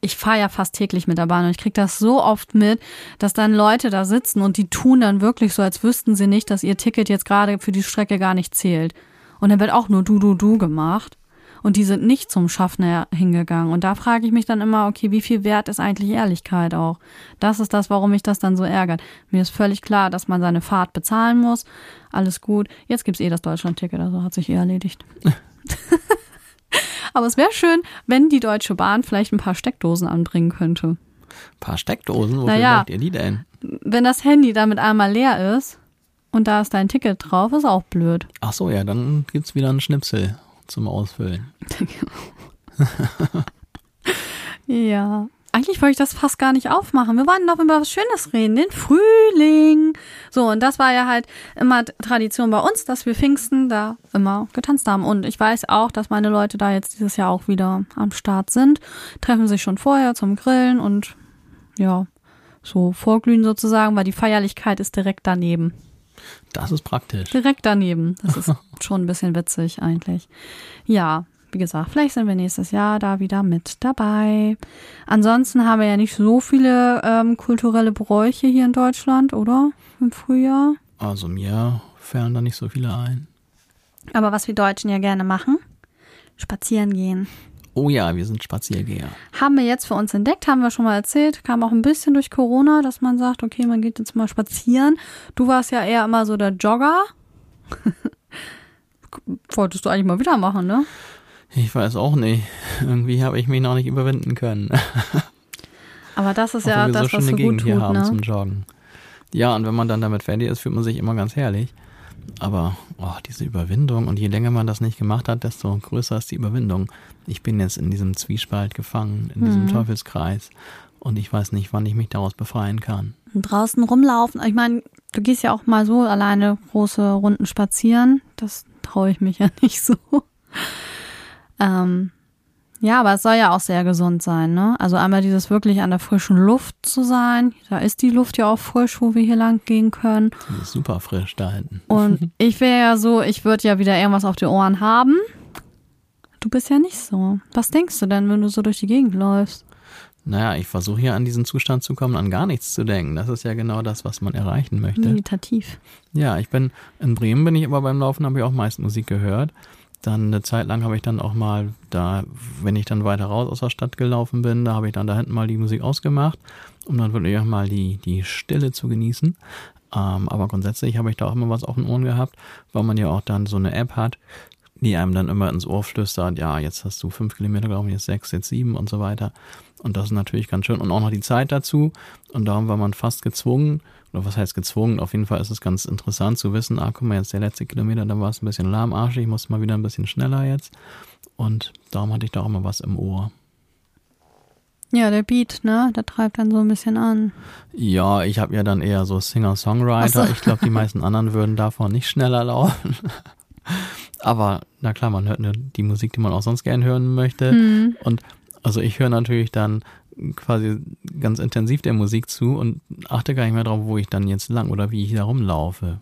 ich fahre ja fast täglich mit der Bahn und ich kriege das so oft mit, dass dann Leute da sitzen und die tun dann wirklich so, als wüssten sie nicht, dass ihr Ticket jetzt gerade für die Strecke gar nicht zählt. Und dann wird auch nur du, du, du gemacht. Und die sind nicht zum Schaffner hingegangen. Und da frage ich mich dann immer, okay, wie viel wert ist eigentlich Ehrlichkeit auch? Das ist das, warum mich das dann so ärgert. Mir ist völlig klar, dass man seine Fahrt bezahlen muss. Alles gut. Jetzt gibt's eh das Deutschland-Ticket, also hat sich eh erledigt. Aber es wäre schön, wenn die Deutsche Bahn vielleicht ein paar Steckdosen anbringen könnte. Ein paar Steckdosen, wofür Naja. braucht ihr die denn? Wenn das Handy damit einmal leer ist und da ist dein Ticket drauf, ist auch blöd. Ach so, ja, dann gibt's wieder einen Schnipsel zum Ausfüllen. Ja. Eigentlich wollte ich das fast gar nicht aufmachen. Wir wollten doch über was Schönes reden, den Frühling. So, und das war ja halt immer Tradition bei uns, dass wir Pfingsten da immer getanzt haben. Und ich weiß auch, dass meine Leute da jetzt dieses Jahr auch wieder am Start sind, treffen sich schon vorher zum Grillen und ja, so vorglühen sozusagen, weil die Feierlichkeit ist direkt daneben. Das ist praktisch. Direkt daneben. Das ist schon ein bisschen witzig eigentlich. Ja, wie gesagt, vielleicht sind wir nächstes Jahr da wieder mit dabei. Ansonsten haben wir ja nicht so viele ähm, kulturelle Bräuche hier in Deutschland, oder? Im Frühjahr. Also mir fallen da nicht so viele ein. Aber was wir Deutschen ja gerne machen, spazieren gehen. Oh ja, wir sind Spaziergeher. Haben wir jetzt für uns entdeckt, haben wir schon mal erzählt, kam auch ein bisschen durch Corona, dass man sagt, okay, man geht jetzt mal spazieren. Du warst ja eher immer so der Jogger. Wolltest du eigentlich mal wieder machen, ne? Ich weiß auch nicht. Irgendwie habe ich mich noch nicht überwinden können. Aber das ist ja das, so was so gut Gegend hier tut, haben ne? zum Joggen. Ja, und wenn man dann damit fertig ist, fühlt man sich immer ganz herrlich. Aber oh, diese Überwindung und je länger man das nicht gemacht hat, desto größer ist die Überwindung. Ich bin jetzt in diesem Zwiespalt gefangen, in diesem Mhm. Teufelskreis und ich weiß nicht, wann ich mich daraus befreien kann. Und draußen rumlaufen. Ich meine, du gehst ja auch mal so alleine große Runden spazieren. Das traue ich mich ja nicht so. Ähm, ja, aber es soll ja auch sehr gesund sein, ne? Also einmal dieses wirklich an der frischen Luft zu sein. Da ist die Luft ja auch frisch, wo wir hier lang gehen können. Die ist super frisch da hinten. Und ich wäre ja so, ich würde ja wieder irgendwas auf die Ohren haben. Du bist ja nicht so. Was denkst du denn, wenn du so durch die Gegend läufst? Naja, ich versuche hier an diesen Zustand zu kommen, an gar nichts zu denken. Das ist ja genau das, was man erreichen möchte. Meditativ. Ja, ich bin in Bremen bin ich aber beim Laufen habe ich auch meist Musik gehört. Dann eine Zeit lang habe ich dann auch mal da, wenn ich dann weiter raus aus der Stadt gelaufen bin, da habe ich dann da hinten mal die Musik ausgemacht, um dann wirklich auch mal die die Stille zu genießen. Ähm, aber grundsätzlich habe ich da auch immer was auf den Ohren gehabt, weil man ja auch dann so eine App hat, die einem dann immer ins Ohr flüstert, ja, jetzt hast du fünf Kilometer gelaufen, jetzt sechs, jetzt sieben und so weiter. Und das ist natürlich ganz schön. Und auch noch die Zeit dazu. Und darum war man fast gezwungen, oder was heißt gezwungen? Auf jeden Fall ist es ganz interessant zu wissen, ah, guck mal, jetzt der letzte Kilometer, da war es ein bisschen lahmarschig, ich muss mal wieder ein bisschen schneller jetzt. Und darum hatte ich da auch immer was im Ohr. Ja, der Beat, ne? Der treibt dann so ein bisschen an. Ja, ich habe ja dann eher so Singer-Songwriter. So. Ich glaube, die meisten anderen würden davon nicht schneller laufen. Aber na klar, man hört nur die Musik, die man auch sonst gern hören möchte. Hm. Und also ich höre natürlich dann quasi ganz intensiv der Musik zu und achte gar nicht mehr drauf, wo ich dann jetzt lang oder wie ich da rumlaufe.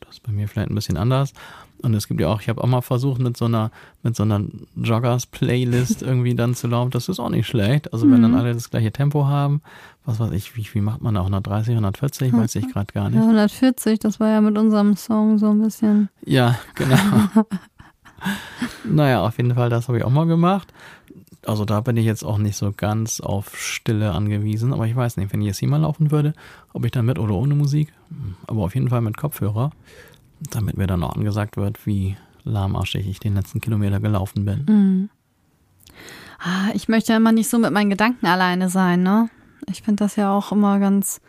Das ist bei mir vielleicht ein bisschen anders. Und es gibt ja auch, ich habe auch mal versucht, mit so einer, mit so einer Joggers-Playlist irgendwie dann zu laufen. Das ist auch nicht schlecht. Also wenn dann alle das gleiche Tempo haben, was weiß ich, wie, wie macht man da? 130, 140? Weiß ich gerade gar Ja, nicht. 140, das war ja mit unserem Song so ein bisschen. Ja, genau. naja, auf jeden Fall, das habe ich auch mal gemacht. Also da bin ich jetzt auch nicht so ganz auf Stille angewiesen, aber ich weiß nicht, wenn ich jetzt hier mal laufen würde, ob ich dann mit oder ohne Musik, aber auf jeden Fall mit Kopfhörer, damit mir dann auch angesagt wird, wie lahmarschig ich den letzten Kilometer gelaufen bin. Mhm. Ah, ich möchte ja immer nicht so mit meinen Gedanken alleine sein, ne? Ich finde das ja auch immer ganz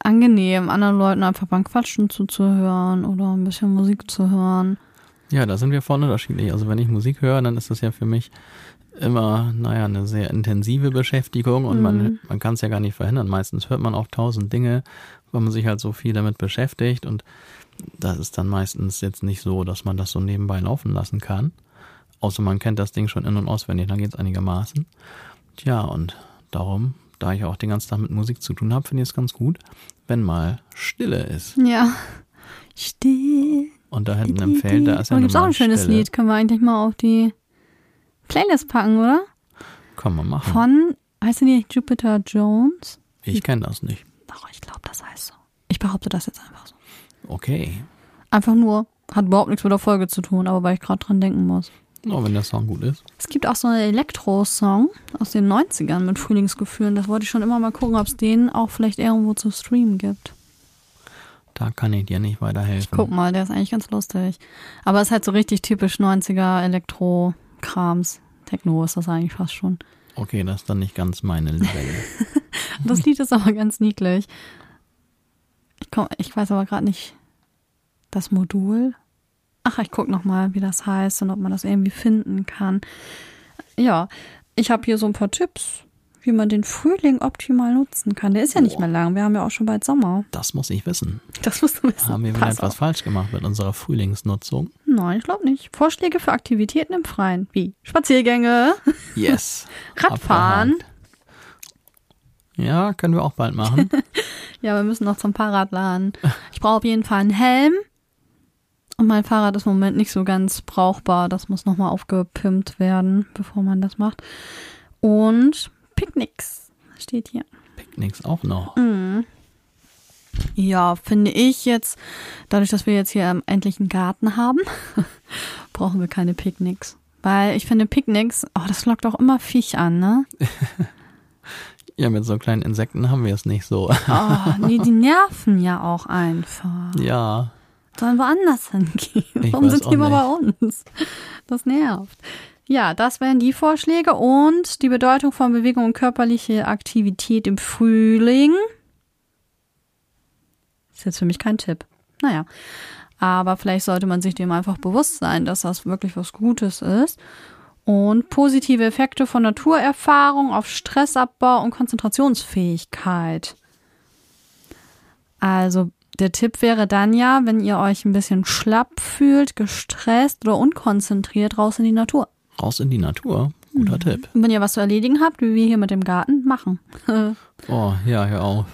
angenehm, anderen Leuten einfach beim Quatschen zuzuhören oder ein bisschen Musik zu hören. Ja, da sind wir voll unterschiedlich. Also wenn ich Musik höre, dann ist das ja für mich immer, naja, eine sehr intensive Beschäftigung und Mhm. man, man kann es ja gar nicht verhindern. Meistens hört man auch tausend Dinge, weil man sich halt so viel damit beschäftigt und das ist dann meistens jetzt nicht so, dass man das so nebenbei laufen lassen kann. Außer man kennt das Ding schon in- und auswendig, dann geht's einigermaßen. Tja, und darum, da ich auch den ganzen Tag mit Musik zu tun habe, finde ich es ganz gut, wenn mal Stille ist. Ja. Still. Und da hinten im Feld, da ist ja nun gibt's auch ein schönes Stille. Lied. Können wir eigentlich mal auf die Playlist packen, oder? Kann man machen. Von, heißt die nicht Jupiter Jones? Ich kenne das nicht. Doch, ich glaube, das heißt so. Ich behaupte das jetzt einfach so. Okay. Einfach nur, hat überhaupt nichts mit der Folge zu tun, aber weil ich gerade dran denken muss. Oh, wenn der Song gut ist. Es gibt auch so einen Elektro-Song aus den 90ern mit Frühlingsgefühlen. Das wollte ich schon immer mal gucken, ob es den auch vielleicht irgendwo zu streamen gibt. Da kann ich dir nicht weiterhelfen. Guck mal, der ist eigentlich ganz lustig. Aber es ist halt so richtig typisch 90er Elektro-Krams. Techno ist das eigentlich fast schon. Okay, das ist dann nicht ganz meine Level. Das Lied ist aber ganz niedlich. Ich, komm, ich weiß aber gerade nicht das Modul. Ach, ich guck noch mal, wie das heißt und ob man das irgendwie finden kann. Ja, ich habe hier so ein paar Tipps, wie man den Frühling optimal nutzen kann. Der ist ja nicht Boah. mehr lang. Wir haben ja auch schon bald Sommer. Das muss ich wissen. Das musst du wissen. Haben wir wieder Pass etwas auf. falsch gemacht mit unserer Frühlingsnutzung? Nein, ich glaube nicht. Vorschläge für Aktivitäten im Freien, wie Spaziergänge, Yes. Radfahren. Ja, können wir auch bald machen. Ja, wir müssen noch zum Fahrradladen. Ich brauche auf jeden Fall einen Helm. Und mein Fahrrad ist im Moment nicht so ganz brauchbar. Das muss nochmal aufgepimpt werden, bevor man das macht. Und Picknicks steht hier. Picknicks auch noch. Mhm. Ja, finde ich jetzt, dadurch, dass wir jetzt hier ähm, endlich einen Garten haben, brauchen wir keine Picknicks. Weil ich finde Picknicks, oh, das lockt auch immer Viech an, ne? Ja, mit so kleinen Insekten haben wir es nicht so. Oh, nee, die nerven ja auch einfach. ja. Sollen woanders hingehen. Ich Warum sind die immer bei uns? Das nervt. Ja, das wären die Vorschläge und die Bedeutung von Bewegung und körperliche Aktivität im Frühling. Ist jetzt für mich kein Tipp. Naja. Aber vielleicht sollte man sich dem einfach bewusst sein, dass das wirklich was Gutes ist. Und positive Effekte von Naturerfahrung auf Stressabbau und Konzentrationsfähigkeit. Also der Tipp wäre dann ja, wenn ihr euch ein bisschen schlapp fühlt, gestresst oder unkonzentriert, raus in die Natur. Raus in die Natur. Guter Mhm. Tipp. Und wenn ihr was zu erledigen habt, wie wir hier mit dem Garten, machen. Oh, ja, hör auf.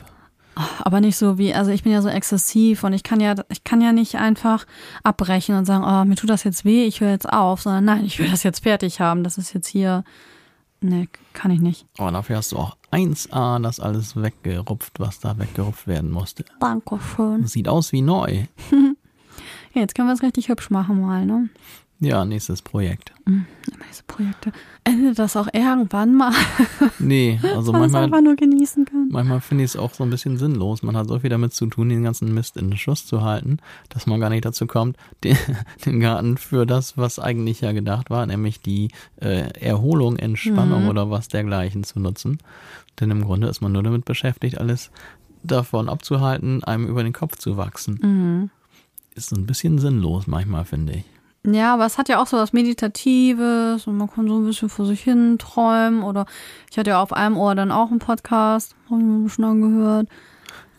Aber nicht so wie, also ich bin ja so exzessiv und ich kann ja, ich kann ja nicht einfach abbrechen und sagen, oh, mir tut das jetzt weh, ich höre jetzt auf, sondern nein, ich will das jetzt fertig haben. Das ist jetzt hier. Nee, kann ich nicht. Aber dafür hast du auch 1A das alles weggerupft, was da weggerupft werden musste. Dankeschön. Sieht aus wie neu. Ja, jetzt können wir es richtig hübsch machen mal, ne? Ja, nächstes Projekt. Immer diese Projekte. Endet das auch irgendwann mal, Nee, also manchmal, einfach nur genießen kann. manchmal finde ich es auch so ein bisschen sinnlos. Man hat so viel damit zu tun, den ganzen Mist in den Schuss zu halten, dass man gar nicht dazu kommt, den, den Garten für das, was eigentlich ja gedacht war, nämlich die äh, Erholung, Entspannung Mhm. oder was dergleichen zu nutzen. Denn im Grunde ist man nur damit beschäftigt, alles davon abzuhalten, einem über den Kopf zu wachsen. Mhm. Ist so ein bisschen sinnlos manchmal, finde ich. Ja, aber es hat ja auch so was Meditatives und man kann so ein bisschen vor sich hin träumen oder ich hatte ja auf einem Ohr dann auch einen Podcast, habe ich mir bisschen angehört.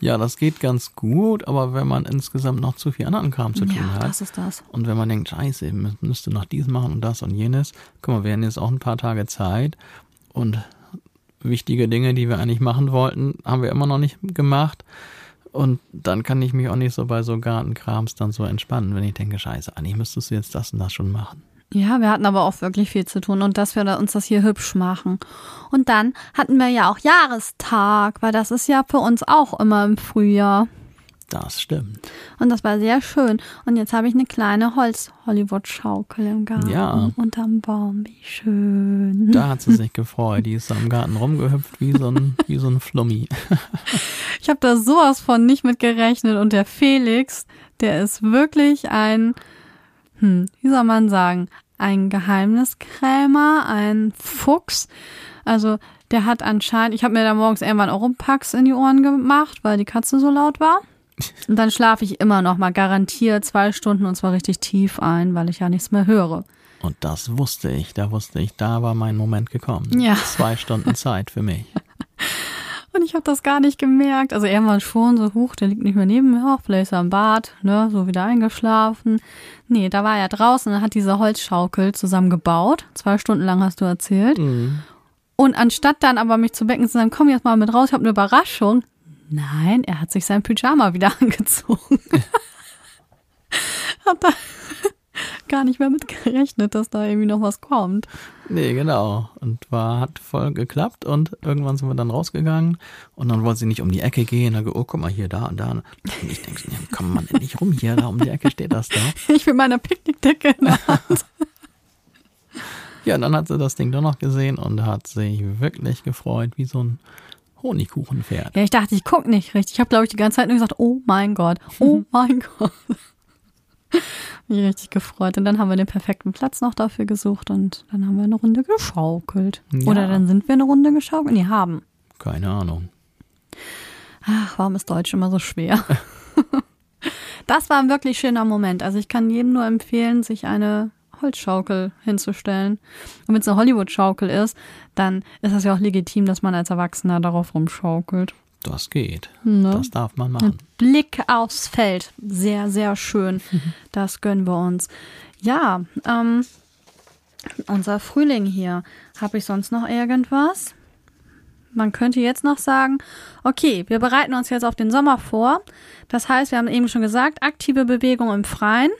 Ja, das geht ganz gut, aber wenn man insgesamt noch zu viel anderen Kram zu tun ja, hat, das ist das. Und wenn man denkt, scheiße, man müsste noch dies machen und das und jenes, guck mal, wir haben jetzt auch ein paar Tage Zeit und wichtige Dinge, die wir eigentlich machen wollten, haben wir immer noch nicht gemacht. Und dann kann ich mich auch nicht so bei so Gartenkrams dann so entspannen, wenn ich denke, scheiße, eigentlich müsstest du jetzt das und das schon machen. Ja, wir hatten aber auch wirklich viel zu tun und dass wir uns das hier hübsch machen. Und dann hatten wir ja auch Jahrestag, weil das ist ja für uns auch immer im Frühjahr. Das stimmt. Und das war sehr schön. Und jetzt habe ich eine kleine Holz-Hollywood-Schaukel im Garten. Ja. Unterm Baum. Wie schön. Da hat sie sich gefreut. Die ist da im Garten rumgehüpft wie so ein, wie so ein Flummi. Ich habe da sowas von nicht mit gerechnet. Und der Felix, der ist wirklich ein, hm, wie soll man sagen, ein Geheimniskrämer, ein Fuchs. Also der hat anscheinend, ich habe mir da morgens irgendwann Oropax in die Ohren gemacht, weil die Katze so laut war. Und dann schlafe ich immer noch mal garantiert zwei Stunden und zwar richtig tief ein, weil ich ja nichts mehr höre. Und das wusste ich, da wusste ich, da war mein Moment gekommen. Ja. Zwei Stunden Zeit für mich. Und ich habe das gar nicht gemerkt. Also irgendwann schon so hoch, der liegt nicht mehr neben mir, auch vielleicht ist er im Bad, ne, so wieder eingeschlafen. Nee, da war er draußen und hat diese Holzschaukel zusammengebaut. Zwei Stunden lang hast du erzählt. Mhm. Und anstatt dann aber mich zu wecken zu sagen, komm jetzt mal mit raus, ich habe eine Überraschung. Nein, er hat sich sein Pyjama wieder angezogen. hat da gar nicht mehr mit gerechnet, dass da irgendwie noch was kommt. Nee, genau. Und war, hat voll geklappt und irgendwann sind wir dann rausgegangen und dann wollte sie nicht um die Ecke gehen. Da oh, guck mal hier, da und da. Und ich denke, nee, komm man nicht rum hier, da um die Ecke steht das da. Ich mit meiner Picknickdecke in der Hand. Ja, und dann hat sie das Ding doch noch gesehen und hat sich wirklich gefreut, wie so ein Honigkuchenpferd. Ja, ich dachte, ich guck nicht richtig. Ich habe, glaube ich, die ganze Zeit nur gesagt, oh mein Gott, oh mein Gott. Mich richtig gefreut. Und dann haben wir den perfekten Platz noch dafür gesucht und dann haben wir eine Runde geschaukelt. Ja. Oder dann sind wir eine Runde geschaukelt. Nee, haben. Keine Ahnung. Ach, warum ist Deutsch immer so schwer? das war ein wirklich schöner Moment. Also ich kann jedem nur empfehlen, sich eine Holzschaukel hinzustellen. Und wenn es eine Hollywood-Schaukel ist, dann ist das ja auch legitim, dass man als Erwachsener darauf rumschaukelt. Das geht. Ne? Das darf man machen. Blick aufs Feld. Sehr, sehr schön. Das gönnen wir uns. Ja, ähm, unser Frühling hier. Habe ich sonst noch irgendwas? Man könnte jetzt noch sagen, okay, wir bereiten uns jetzt auf den Sommer vor. Das heißt, wir haben eben schon gesagt, aktive Bewegung im Freien,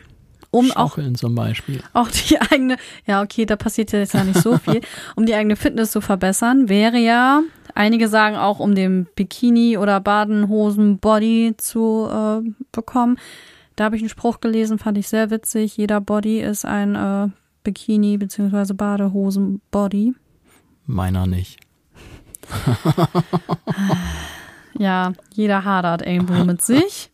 um auch Schaukeln zum Beispiel. auch die eigene, ja, okay, da passiert ja jetzt ja nicht so viel, um die eigene Fitness zu verbessern, wäre ja, einige sagen auch, um den Bikini oder Badenhosen Body zu äh, bekommen. Da habe ich einen Spruch gelesen, fand ich sehr witzig. Jeder Body ist ein äh, Bikini bzw. Badehosen Body. Meiner nicht. Ja, jeder hadert irgendwo mit sich.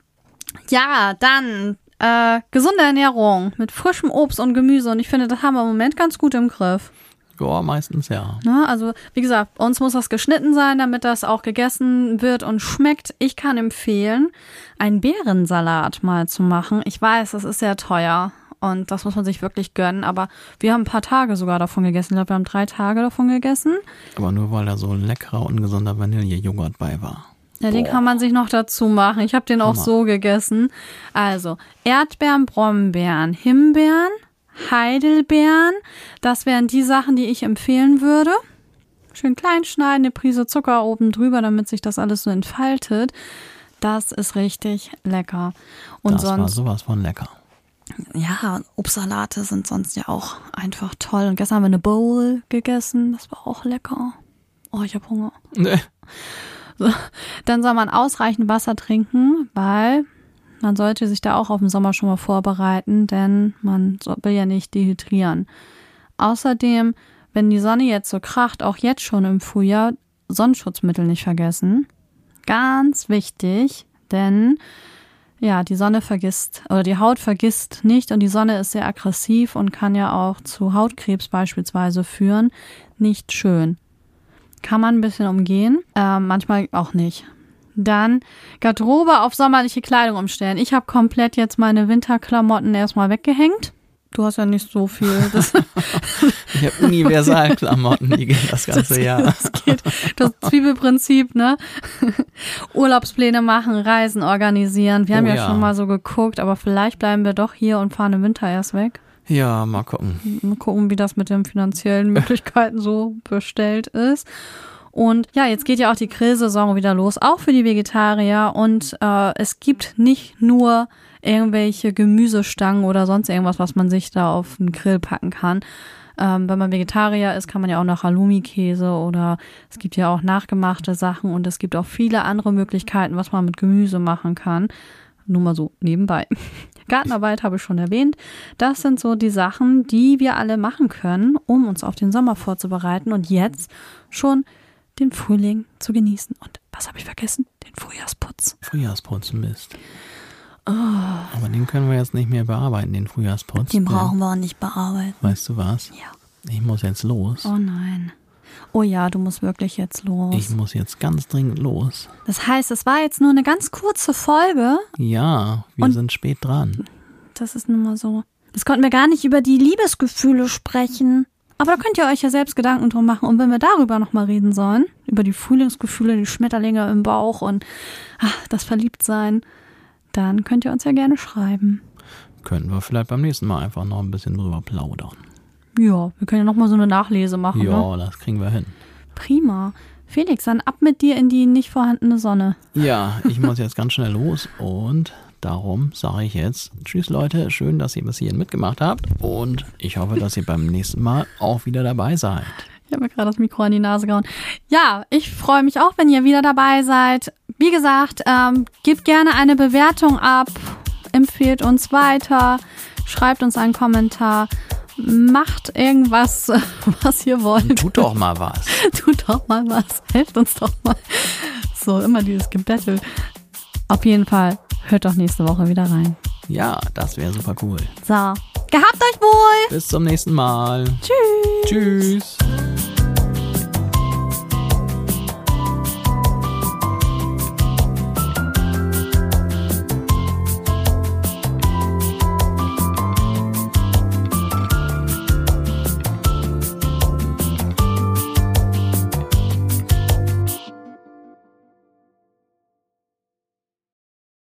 Ja, dann äh, gesunde Ernährung mit frischem Obst und Gemüse. Und ich finde, das haben wir im Moment ganz gut im Griff. Ja, meistens ja. Ne? Also, wie gesagt, uns muss das geschnitten sein, damit das auch gegessen wird und schmeckt. Ich kann empfehlen, einen Beerensalat mal zu machen. Ich weiß, das ist sehr teuer und das muss man sich wirklich gönnen, aber wir haben ein paar Tage sogar davon gegessen. Ich glaube, wir haben drei Tage davon gegessen. Aber nur weil da so ein leckerer, ungesunder Vanillejoghurt bei war. Ja, den Boah. kann man sich noch dazu machen. Ich habe den auch Hammer. so gegessen. Also Erdbeeren, Brombeeren, Himbeeren, Heidelbeeren. Das wären die Sachen, die ich empfehlen würde. Schön klein schneiden, eine Prise Zucker oben drüber, damit sich das alles so entfaltet. Das ist richtig lecker. Und das war sonst, sowas von lecker. ja, Obstsalate sind sonst ja auch einfach toll. Und gestern haben wir eine Bowl gegessen. Das war auch lecker. Oh, ich habe Hunger. Dann soll man ausreichend Wasser trinken, weil man sollte sich da auch auf den Sommer schon mal vorbereiten, denn man will ja nicht dehydrieren. Außerdem, wenn die Sonne jetzt so kracht, auch jetzt schon im Frühjahr, Sonnenschutzmittel nicht vergessen. Ganz wichtig, denn ja, die Sonne vergisst oder die Haut vergisst nicht und die Sonne ist sehr aggressiv und kann ja auch zu Hautkrebs beispielsweise führen. Nicht schön. Kann man ein bisschen umgehen, äh, manchmal auch nicht. Dann Garderobe auf sommerliche Kleidung umstellen. Ich habe komplett jetzt meine Winterklamotten erstmal weggehängt. Du hast ja nicht so viel. Das, Ich habe Universalklamotten, die gehen das ganze Jahr. das geht. Das Zwiebelprinzip, ne? Urlaubspläne machen, Reisen organisieren. Wir haben Oh ja, ja. schon mal so geguckt, aber vielleicht bleiben wir doch hier und fahren im Winter erst weg. Ja, mal gucken. Mal gucken, wie das mit den finanziellen Möglichkeiten so bestellt ist. Und ja, jetzt geht ja auch die Grillsaison wieder los, auch für die Vegetarier. Und äh, es gibt nicht nur irgendwelche Gemüsestangen oder sonst irgendwas, was man sich da auf den Grill packen kann. Ähm, wenn man Vegetarier ist, kann man ja auch noch Halloumi-Käse oder es gibt ja auch nachgemachte Sachen und es gibt auch viele andere Möglichkeiten, was man mit Gemüse machen kann. Nur mal so nebenbei. Gartenarbeit habe ich schon erwähnt. Das sind so die Sachen, die wir alle machen können, um uns auf den Sommer vorzubereiten und jetzt schon den Frühling zu genießen. Und was habe ich vergessen? Den Frühjahrsputz. Frühjahrsputzen Mist. Aber den können wir jetzt nicht mehr bearbeiten, den Frühjahrsputz. Den brauchen wir auch nicht bearbeiten. Weißt du was? Ja. Ich muss jetzt los. Oh nein. Oh ja, du musst wirklich jetzt los. Ich muss jetzt ganz dringend los. Das heißt, es war jetzt nur eine ganz kurze Folge. Ja, wir Und- sind spät dran. Das ist nun mal so. Jetzt konnten wir gar nicht über die Liebesgefühle sprechen. Aber da könnt ihr euch ja selbst Gedanken drum machen. Und wenn wir darüber nochmal reden sollen, über die Frühlingsgefühle, die Schmetterlinge im Bauch und ach, das Verliebtsein, dann könnt ihr uns ja gerne schreiben. Könnten wir vielleicht beim nächsten Mal einfach noch ein bisschen drüber plaudern. Ja, wir können ja nochmal so eine Nachlese machen. Ne? Ja, das kriegen wir hin. Prima. Felix, dann ab mit dir in die nicht vorhandene Sonne. Ja, ich muss jetzt ganz schnell los und darum sage ich jetzt Tschüss Leute, schön, dass ihr bis hierhin mitgemacht habt und ich hoffe, dass ihr beim nächsten Mal auch wieder dabei seid. Ich habe mir gerade das Mikro an die Nase gehauen. Ja, ich freue mich auch, wenn ihr wieder dabei seid. Wie gesagt, ähm, gebt gerne eine Bewertung ab, empfehlt uns weiter, schreibt uns einen Kommentar, macht irgendwas, was ihr wollt. Tut doch mal was. Tut doch mal was, helft uns doch mal. So, immer dieses Gebettel. Auf jeden Fall, hört doch nächste Woche wieder rein. Ja, das wäre super cool. So, gehabt euch wohl! Bis zum nächsten Mal. Tschüss! Tschüss.